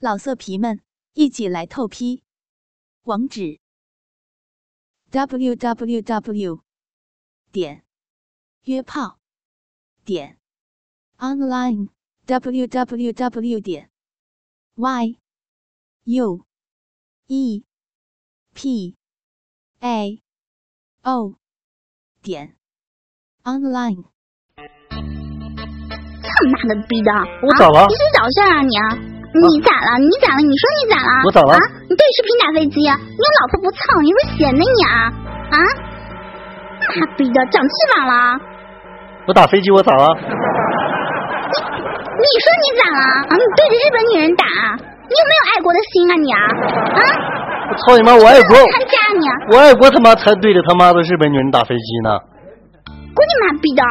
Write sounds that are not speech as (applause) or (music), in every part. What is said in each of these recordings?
老色皮们，一起来透批！网址：w w w 点约炮点 online w w w 点 y u e p a o 点 online。他妈的逼的！我咋了啊你是找事儿啊你啊？你咋了？你咋了？你说你咋了？我咋了啊？你对视频打飞机，你有老婆不操，你是闲的你啊？啊？妈逼的，长翅膀了？我打飞机我咋了？你说你咋了？啊？你对着日本女人打，你有没有爱国的心啊你啊？啊？我操你妈！我爱国，参加你啊？我爱国他妈才对着他妈的日本女人打飞机呢！滚你妈逼的！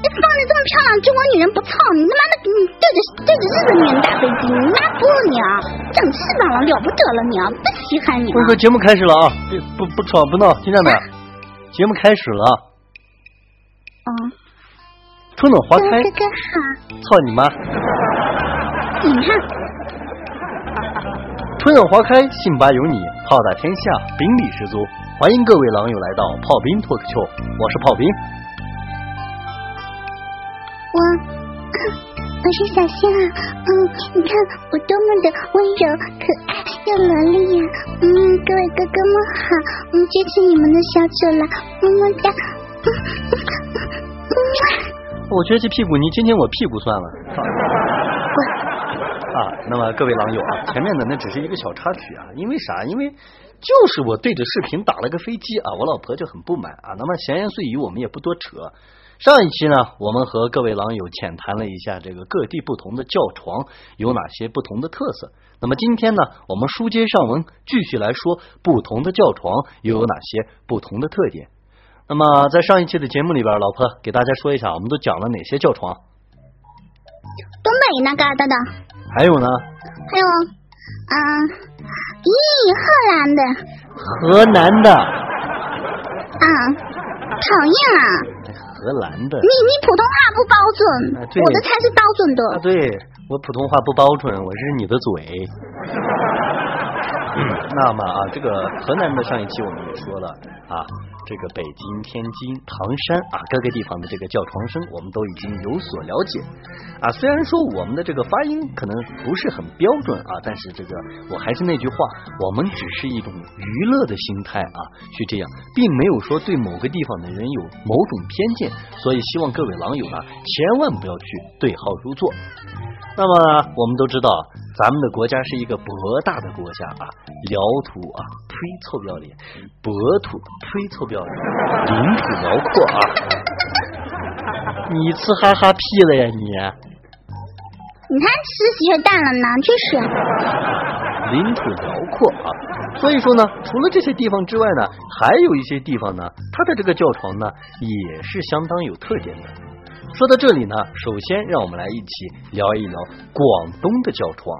你放着这么漂亮中国女人不操，你他妈的你对着对着日本女人打飞机，你妈不你啊？长翅膀了，了不得了你啊！不稀罕你啊我！说节目开始了啊！别不不吵不闹，听见没？节目开始了，嗯，春暖花开哥，哥好，操你妈！你看，春暖花开，信吧有你，炮打天下，兵力十足。欢迎各位狼友来到炮兵脱口秀，我是炮兵。我我是小仙啊，嗯，你看我多么的温柔、可爱又萝莉呀、嗯，各位哥哥们好，嗯，支持你们的小九了，么么哒。我撅起屁股，你今天我屁股算了。(laughs) 啊，那么各位狼友啊，前面的那只是一个小插曲啊，因为啥？因为就是我对着视频打了个飞机啊，我老婆就很不满啊。那么闲言碎语我们也不多扯。上一期呢，我们和各位狼友浅谈了一下这个各地不同的叫床有哪些不同的特色。那么今天呢，我们书接上文，继续来说不同的叫床又有哪些不同的特点。那么在上一期的节目里边，老婆给大家说一下，我们都讲了哪些叫床，东北那嘎达的，还有呢，还有，嗯，咦，河南的，河南的、啊，讨厌啊！荷兰的你你普通话不标准，啊我的才是标准的。啊，对我普通话不标准，我是你的嘴。那么啊，这个河南的上一期我们也说了啊，这个北京、天津、唐山啊各个地方的这个叫床声，我们都已经有所了解啊。虽然说我们的这个发音可能不是很标准啊，但是这个我还是那句话，我们只是一种娱乐的心态啊去这样，并没有说对某个地方的人有某种偏见，所以希望各位狼友呢千万不要去对号入座。那么我们都知道，咱们的国家是一个博大的国家啊，辽土啊，推，臭不要脸；博土，推，臭不要脸；领土辽阔啊。你吃哈哈屁了呀你！你看吃洗血蛋了呢，去死！领土辽阔啊，所以说呢，除了这些地方之外呢，还有一些地方呢，它的这个叫床呢也是相当有特点的。说到这里呢，首先让我们来一起聊一聊广东的叫床。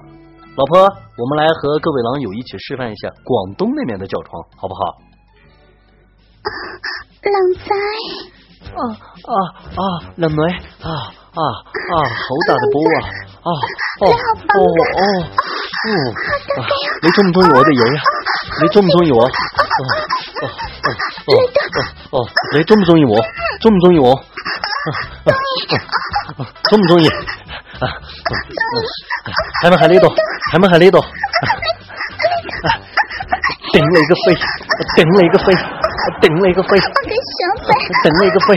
老婆，我们来和各位狼友一起示范一下广东那边的叫床，好不好？冷仔，啊啊啊！靚女啊啊啊！好大嘅波啊！啊哦哦哦哦啊！你中唔中意我哋嘢啊？你中唔中意我？哦哦哦哦哦哦！你中唔中意我？中唔中意我？中唔中意？啊！喺咪喺呢度？喺咪喺呢度？頂你個肺！頂你個肺！頂你個肺！我的小嘴，頂你個肺！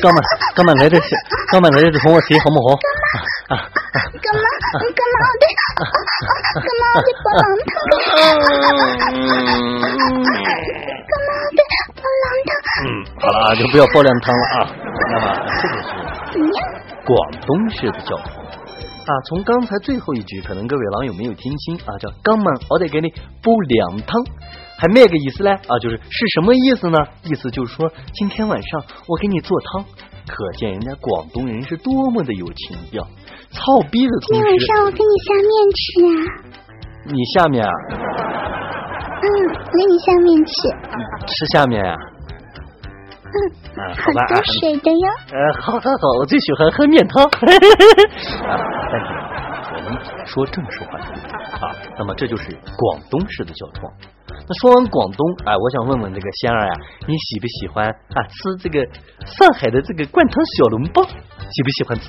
今日今日你哋今日你哋同我死好唔好？啊啊！干嘛？我的？干嘛？的波浪汤？干嘛？的波浪汤？嗯，好了啊，就不要煲凉汤了啊。那么这个是？广东式的叫法啊。从刚才最后一句，可能各位狼友没有听清啊，叫“刚满我得给你煲凉汤”，还咩个意思呢？啊，就是是什么意思呢？意思就是说今天晚上我给你做汤，可见人家广东人是多么的有情调。操逼的同今天晚，上我给你下面吃啊。你下面啊嗯，我给你下面吃。吃下面啊？嗯，啊，好。多水的哟。呃，好好好，我最喜欢喝面汤。(laughs) 啊，暂停。人说正式话啊。那么这就是广东式的叫床。那说完广东，哎，我想问问这个仙儿呀，你喜不喜欢啊吃这个上海的这个灌汤小笼包？喜不喜欢吃？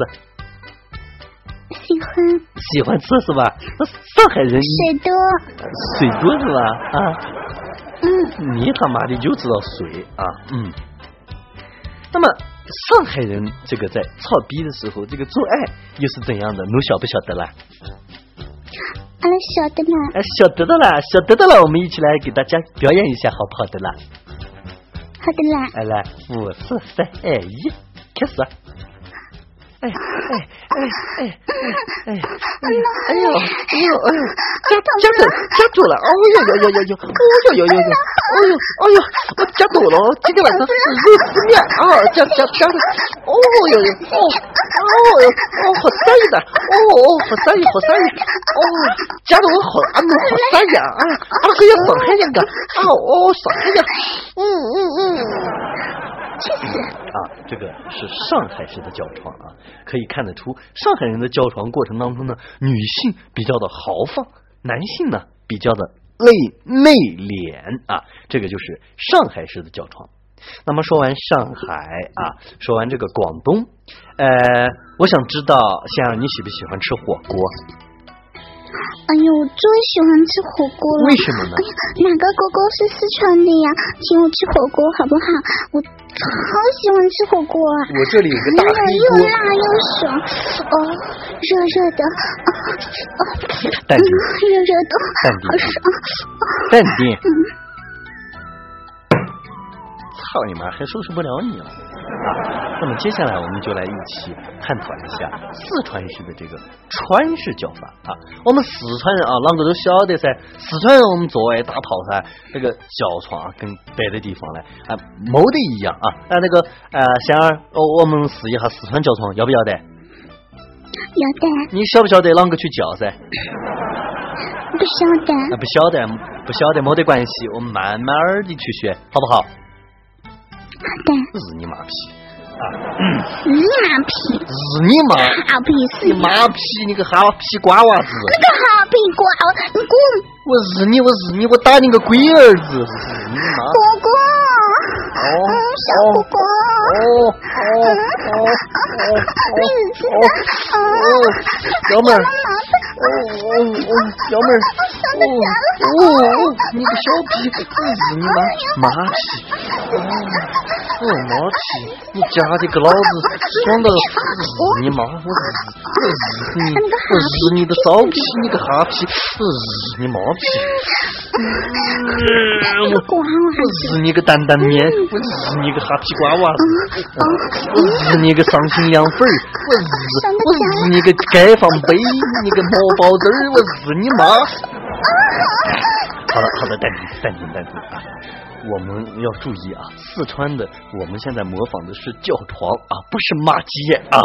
喜欢。喜欢吃是吧？那上海人水多。水多是吧？啊。嗯。你他妈的就知道水啊？嗯。那么上海人这个在操逼的时候，这个做爱又是怎样的？侬晓不晓得啦？阿拉晓得啦。哎，晓得的啦，晓得的啦，我们一起来给大家表演一下，好不好的啦？好的啦。来来，五四三二一，开始。哎呦哎呦哎呦，夹夹住夹住了！哎呦呦呦呦呦！哎呦呦呦呦！哎呦哎呦，我夹住了！今天晚上肉丝面啊，夹夹夹的！哦呦呦哦哦哦，好塞的！哦哦，好塞好塞！哦，夹的我好啊，好塞呀！啊，二哥要爽开两个啊！哦，上开呀！嗯嗯嗯。去死！啊，这个是上海式的叫床啊，可以看得出上海人的叫床过程当中呢，女性比较的豪放，男性呢比较的内内敛啊，这个就是上海式的叫床。那么说完上海啊，说完这个广东，呃，我想知道，像你喜不喜欢吃火锅？哎呦，我最喜欢吃火锅了。为什么呢？哎呀，哪个哥哥是四川的呀？请我吃火锅好不好？我超喜欢吃火锅啊！我这里有个大黑锅，又辣又爽，哦，热热的，哦，淡定，热热的，淡定，爽，淡定。操你妈，还收拾不了你了！啊，(laughs) 那么接下来我们就来一起探讨一下四川式的这个川式叫法啊。我们四川人啊，啷个都晓得噻。四川人我们做爱打炮噻，这个叫床跟别的地方呢啊，没得一样啊。啊，那个呃，仙儿，哦，我们试一下四川叫床，要不要得？要得。你晓不晓得啷个去叫噻？不晓得。啊，不晓得，不晓得，没得关系，我们慢慢的去学，好不好？日你妈屁啊！日你妈屁！日你妈！好屁死你妈屁！你个哈皮瓜娃子！你个哈皮瓜娃，你滚！我日你！我日你！我打你个龟儿子！日你妈！哥哥。哦。小哥哥。哦哦哦哦哦哦！小妹儿。哦哦哦！幺妹儿。哦哦！你个小屁！日你妈！妈屁！哦。我妈皮，你夹的给老子爽到日你妈！我日我日你！我日你的骚皮！你个哈皮！我日你妈皮！我我日你个担担面！我日你个哈皮瓜娃子！我日你个伤心凉粉！我日我日你个解放碑！你个毛包子儿！我日你妈！好了好了，淡定淡定淡定啊！我们要注意啊，四川的我们现在模仿的是叫床啊，不是骂街啊，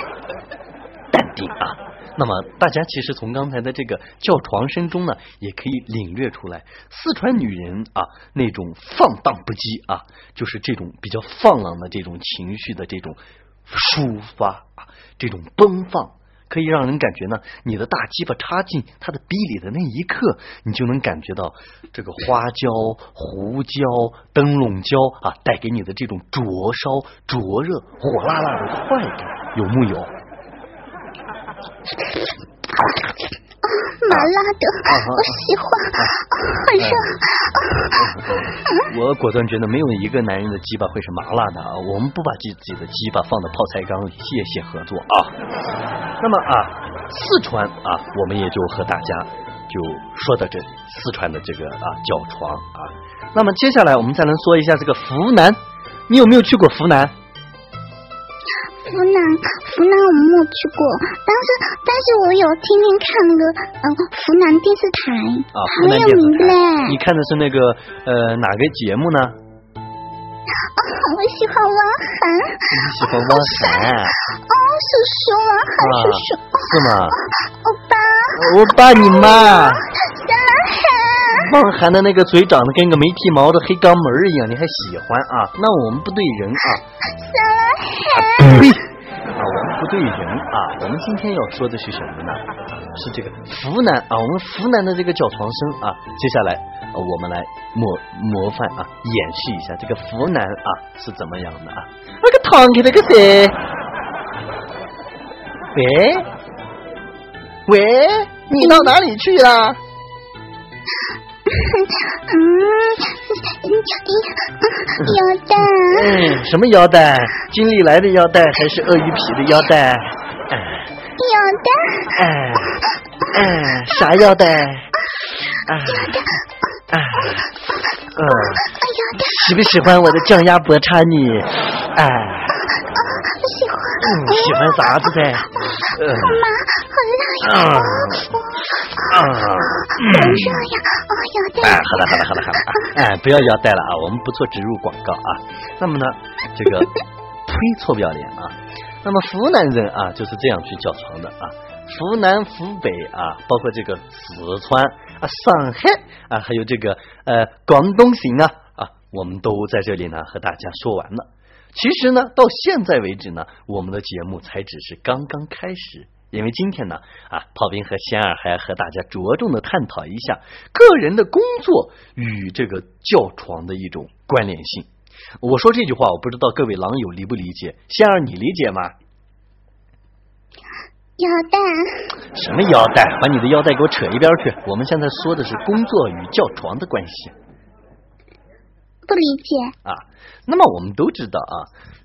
(laughs) 淡定啊。那么大家其实从刚才的这个叫床声中呢，也可以领略出来，四川女人啊那种放荡不羁啊，就是这种比较放浪的这种情绪的这种抒发啊，这种奔放。可以让人感觉呢，你的大鸡巴插进他的逼里的那一刻，你就能感觉到这个花椒、胡椒、灯笼椒啊带给你的这种灼烧、灼热、火辣辣的快感，有木有？麻辣的，我喜欢，很热。我果断觉得没有一个男人的鸡巴会是麻辣的啊！我们不把自己的鸡巴放到泡菜缸里，谢谢合作啊。那么啊，四川啊，我们也就和大家就说到这四川的这个啊叫床啊。那么接下来我们再来说一下这个湖南，你有没有去过湖南？湖南，湖南我没有去过，但是但是我有天天看那个嗯湖南电视台，啊，很有名的嘞。你看的是那个呃哪个节目呢？我喜欢汪涵。你喜欢汪涵？哦，叔叔，汪涵叔叔。是吗？欧巴。欧巴你妈。小男孩。汪涵的那个嘴长得跟个没剃毛的黑肛门一样，你还喜欢啊？那我们不对人啊。啊，我们不对人啊。我们今天要说的是什么呢？是这个湖南啊，我们湖南的这个叫床声啊。接下来我们来模模范啊，演示一下这个湖南啊是怎么样的啊。那个堂客那个谁？(laughs) 喂喂，你到哪里去了？(laughs) 嗯，腰带。嗯，什么腰带？金利来的腰带还是鳄鱼皮的腰带？腰带。哎哎，啥腰带？哎哎，嗯，腰带。喜不喜欢我的降压脖插你？哎，喜欢。嗯，喜欢啥子噻？嗯，好辣呀！好热呀！哦，腰带。哎，好了好了好了好了啊！哎，不要腰带了啊，我们不做植入广告啊。那么呢，这个呸，臭不要脸啊！那么湖南人啊就是这样去叫床的啊。湖南、湖北啊，包括这个四川啊、上海啊，还有这个呃广东省啊啊，我们都在这里呢和大家说完了。其实呢，到现在为止呢，我们的节目才只是刚刚开始。因为今天呢，啊，炮兵和仙儿还要和大家着重的探讨一下个人的工作与这个叫床的一种关联性。我说这句话，我不知道各位狼友理不理解，仙儿你理解吗？腰带。什么腰带？把你的腰带给我扯一边去！我们现在说的是工作与叫床的关系。不理解啊。那么我们都知道啊，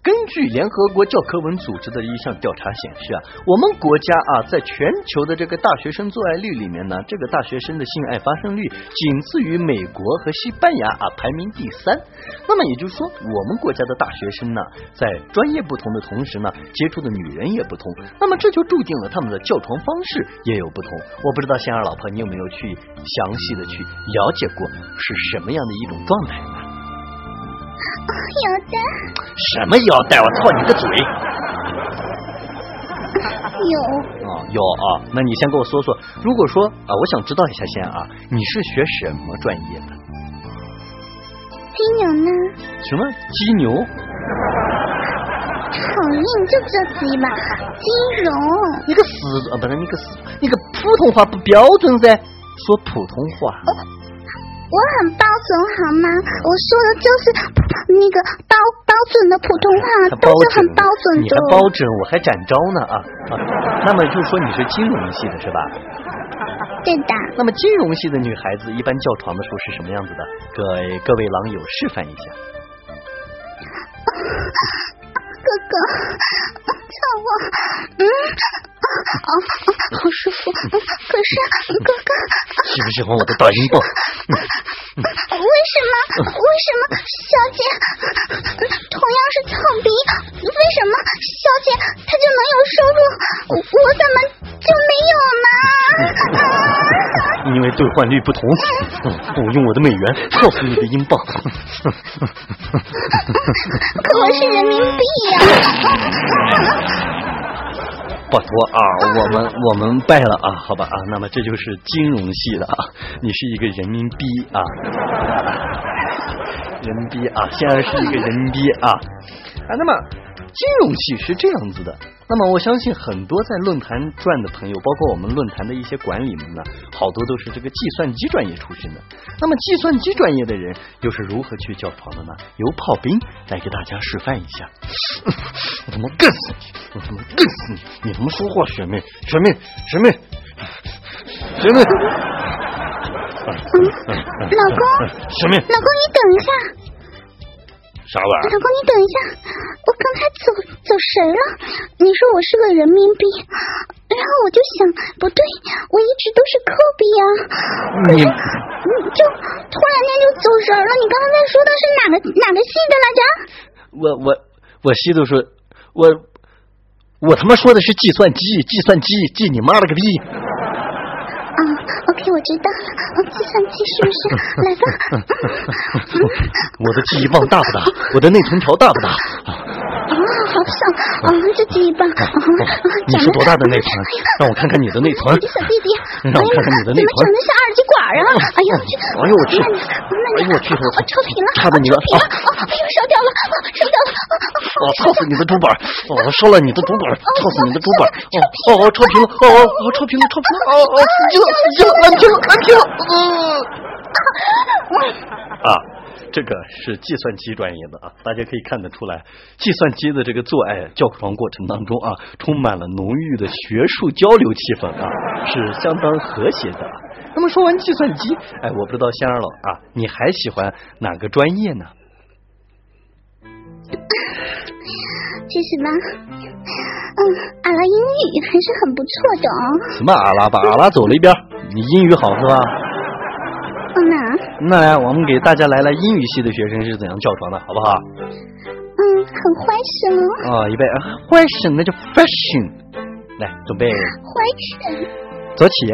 根据联合国教科文组织的一项调查显示啊，我们国家啊，在全球的这个大学生做爱率里面呢，这个大学生的性爱发生率仅次于美国和西班牙啊，排名第三。那么也就是说，我们国家的大学生呢，在专业不同的同时呢，接触的女人也不同。那么这就注定了他们的叫床方式也有不同。我不知道仙儿老婆，你有没有去详细的去了解过是什么样的一种状态呢？腰带？什么腰带？我操你个嘴！有啊有啊，那你先给我说说，如果说啊，我想知道一下先啊，你是学什么专业的？金牛呢？什么金牛？好硬，就这词吧。金融。你个死啊，不是你个死，你个普通话不标准噻，说普通话。我很标准好吗？我说的就是那个标标准的普通话，都是很标准的。你还标准，我还展昭呢啊啊！那么就是说你是金融系的是吧？对的。那么金融系的女孩子一般叫床的时候是什么样子的？各位各位狼友示范一下。(laughs) 哥哥，叫我，嗯，啊，(laughs) 好舒服。可是哥哥，喜不喜欢我的大阴棒？(laughs) 为什么？为什么小姐同样是草鼻，为什么小姐她就能有收入，我怎么就没有呢？因为兑换率不同。我用我的美元告诉你的英镑。可我是人民币呀。拜托啊，我们我们败了啊，好吧啊，那么这就是金融系的啊，你是一个人民币啊，(laughs) 人民币啊，现在是一个人民币啊。啊，那么金融系是这样子的。那么我相信很多在论坛转的朋友，包括我们论坛的一些管理们呢，好多都是这个计算机专业出身的。那么计算机专业的人又是如何去叫床的呢？由炮兵来给大家示范一下。(laughs) 我他妈干死你！我他妈干死你！你他妈说话学妹，学妹，学妹，学妹。老公，学妹，老公你等一下。啥玩意儿？老公，你等一下，我刚才走走神了。你说我是个人民币，然后我就想，不对，我一直都是抠币啊。你，就突然间就走神了。你刚才说的是哪个哪个系的来着？我我我系都说，我我他妈说的是计算机，计算机，计你妈了个逼！啊，OK，我知道了。哦，计算机是不是？来吧。(laughs) 我的记忆棒大不大？我的内存条大不大？(laughs) 哦，好上，啊，这鸡巴，啊，你是多大的内存？让我看看你的内存。小弟弟，(laughs) 让我看看你的内存。怎么长得像二极管啊？哎呦我去！哎呦我去！哎呦我去！我超频了，差的你了啊！哎呦烧掉了，烧掉了！我操死你的主板！我烧了你的主板！操死你的主板！哦哦哦，超频了！哦哦哦，超频了，超频了！哦哦，死机了，死机了，安停了，安停了！啊，这个是计算机专业的啊，大家可以看得出来，计算机的这个做爱教床过程当中啊，充满了浓郁的学术交流气氛啊，是相当和谐的。那么说完计算机，哎，我不知道仙儿老啊，你还喜欢哪个专业呢？其实吧，嗯，阿拉英语还是很不错的哦。什么阿拉吧阿拉走了一边，你英语好是吧？那来，我们给大家来来英语系的学生是怎样叫床的，好不好？嗯，很坏是吗？哦，预备，欢声那叫 fashion。来，准备。欢声。走起。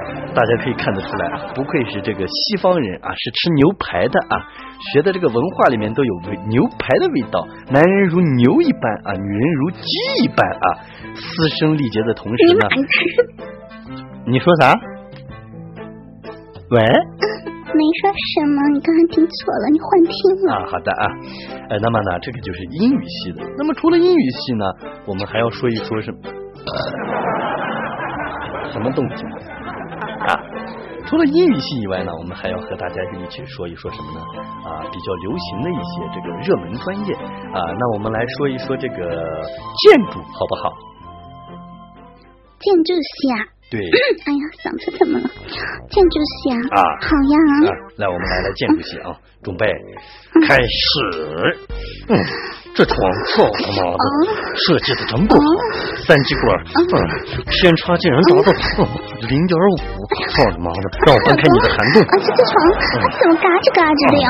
大家可以看得出来啊，不愧是这个西方人啊，是吃牛排的啊，学的这个文化里面都有牛排的味道。男人如牛一般啊，女人如鸡一般啊，嘶声力竭的同时呢，你说啥？喂？没说什么，你刚刚听错了，你幻听了啊。好的啊，呃，那么呢，这个就是英语系的。那么除了英语系呢，我们还要说一说什么？什么动静啊？除了英语系以外呢，我们还要和大家一起说一说什么呢？啊，比较流行的一些这个热门专业啊。那我们来说一说这个建筑，好不好？建筑系啊。对。(coughs) 哎呀，嗓子怎么了？建筑系啊。啊。好呀。来，我们来来建筑系啊，准备开始。嗯。这床操他妈的设计的真不好，三极管，嗯，偏差竟然达到零点五，操你妈的，让我搬开你的涵洞。啊，这个床怎么嘎吱嘎吱的呀？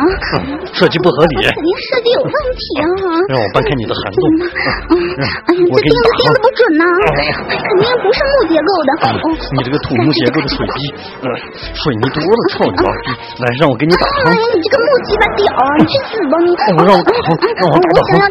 设计不合理，肯定设计有问题啊！让我搬开你的涵洞。哎呀，这钉子钉的不准呐，肯定不是木结构的。你这个土木结构的水逼，嗯，水泥多了，操你妈逼！来，让我给你打汤。哎呀，你这个木鸡巴屌，你去死吧你！让我打汤，让我打汤。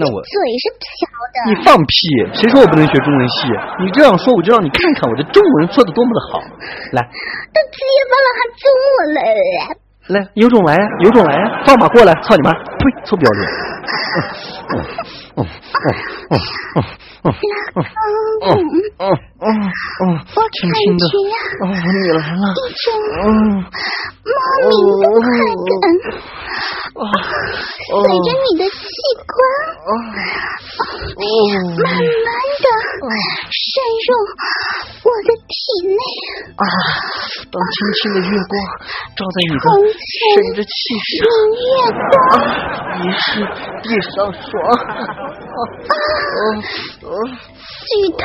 那我嘴是瓢的。你放屁！谁说我不能学中文系？你这样说，我就让你看看我的中文说的多么的好。来，都结巴了还中文了。来，有种来呀，有种来呀，放马过来！操你妈！呸，臭不要脸！嗯 (laughs) 嗯哦哦哦哦哦哦哦哦哦！轻轻的，你来了。哦，莫名的快感，随着你的器官，慢慢的渗入我的体内。啊，当清清的月光照在你的身子气上。你是地上爽。啊，剧透。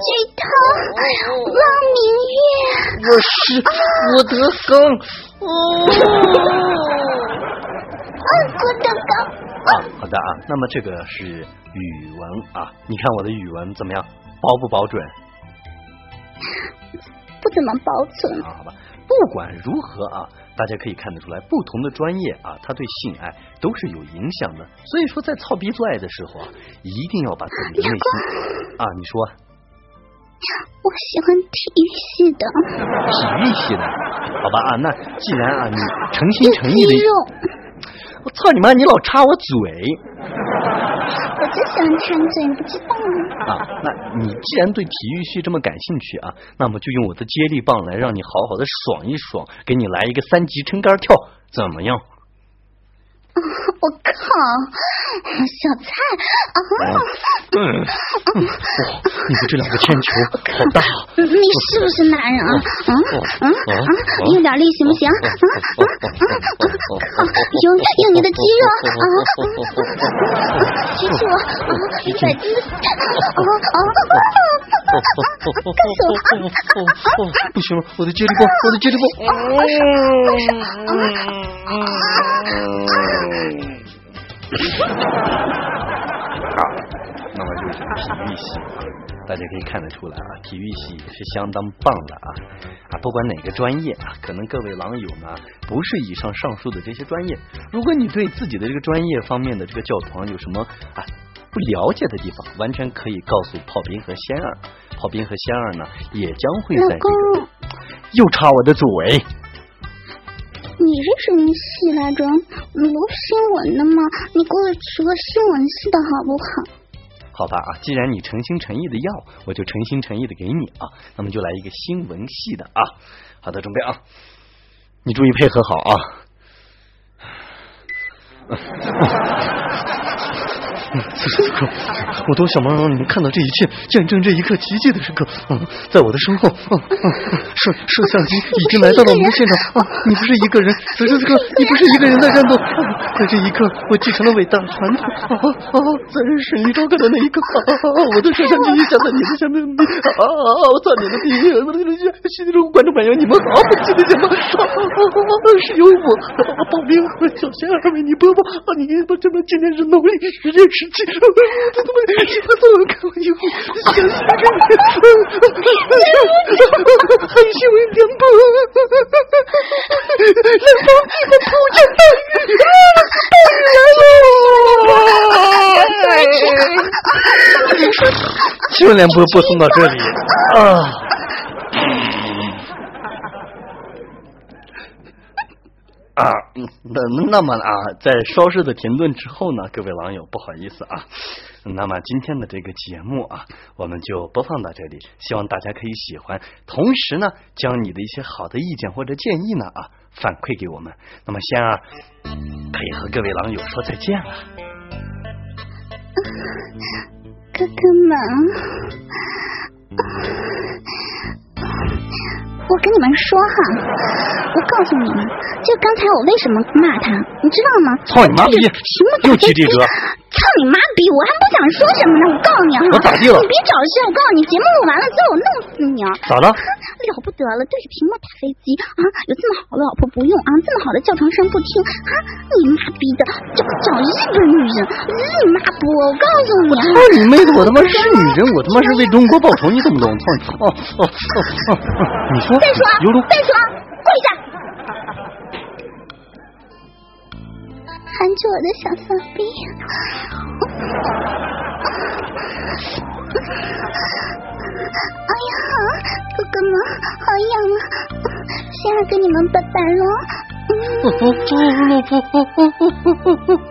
剧透，汪明月。我是郭德纲。啊，郭德纲。啊，好的啊，那么这个是语文啊，你看我的语文怎么样？保不保准？不怎么保准。啊，好吧，不管如何啊。大家可以看得出来，不同的专业啊，它对性爱都是有影响的。所以说，在操逼做爱的时候啊，一定要把自己的内心 (laughs) 啊，你说，我喜欢体育系的，体育系的，好吧啊，那既然啊，你诚心诚意的，我操你妈，你老插我嘴。就喜欢馋嘴，你不知道吗？啊，那你既然对体育系这么感兴趣啊，那么就用我的接力棒来让你好好的爽一爽，给你来一个三级撑杆跳，怎么样？(laughs) 我靠，小蔡啊！嗯，哇，你的这两个铅球好大！你是不是男人啊？啊啊啊！用点力行不行？啊啊啊！用用你的肌肉啊！举起我啊！一百斤！啊啊！干死我？不行了，我的接力棒，我的接力棒！好，那么就是体育系啊，大家可以看得出来啊，体育系是相当棒的啊啊，不管哪个专业啊，可能各位狼友呢不是以上上述的这些专业，如果你对自己的这个专业方面的这个教团有什么啊不了解的地方，完全可以告诉炮兵和仙儿，炮兵和仙儿呢也将会在这个又插我的嘴。你是什么系来着？你录新闻的吗？你给我取个新闻系的好不好？好吧啊，既然你诚心诚意的要，我就诚心诚意的给你啊。那么就来一个新闻系的啊。好的，准备啊，你注意配合好啊。(laughs) 此时此刻，我多想让你们看到这一切，见证这一刻奇迹的时刻。嗯，在我的身后，嗯嗯，摄摄像机 (laughs) 已经来到了我们的现场。啊，你不是一个人，此时此刻，你不是一个人在战斗。在这一刻，我继承了伟大的传统。啊啊，在胜利召开的那一刻，啊啊，我的摄像机响在你的下面。啊啊，我操你的逼！我的心中观众朋友，你们好，记得什么？是由我宝兵和小仙儿为你播报。啊，你不这么今天是农历十月 (laughs) 十七，我他妈的你们怎么看我以后想死很新闻点播，南方记者突然大雨，大雨来了！新闻联播播送到这里啊。啊，那那么啊，在稍事的停顿之后呢，各位网友不好意思啊，(laughs) 那么今天的这个节目啊，我们就播放到这里，希望大家可以喜欢，同时呢，将你的一些好的意见或者建议呢啊反馈给我们。那么仙儿可以和各位网友说再见了，哥哥们。我跟你们说哈，我告诉你们，就刚才我为什么骂他，你知道吗？操你妈逼！什么又提这个。操你妈逼！我还不想说什么呢，我告诉你啊，我咋地了？你别找事！我告诉你，节目录完了之后我弄死你啊！咋了？了不得了，对着屏幕打飞机啊！有这么好的老婆不用啊，这么好的教程声不听啊！你妈逼的，这不找日本女人，日你妈波！我告诉你，操你妹的！我他妈是女人，我他妈是为中国报仇，你懂不懂？操你！哦哦哦哦！你说？再说，再说，跪下！含住我的小骚逼。哎呀，哥哥们，好痒啊！先来跟你们拜拜了。老婆，老婆。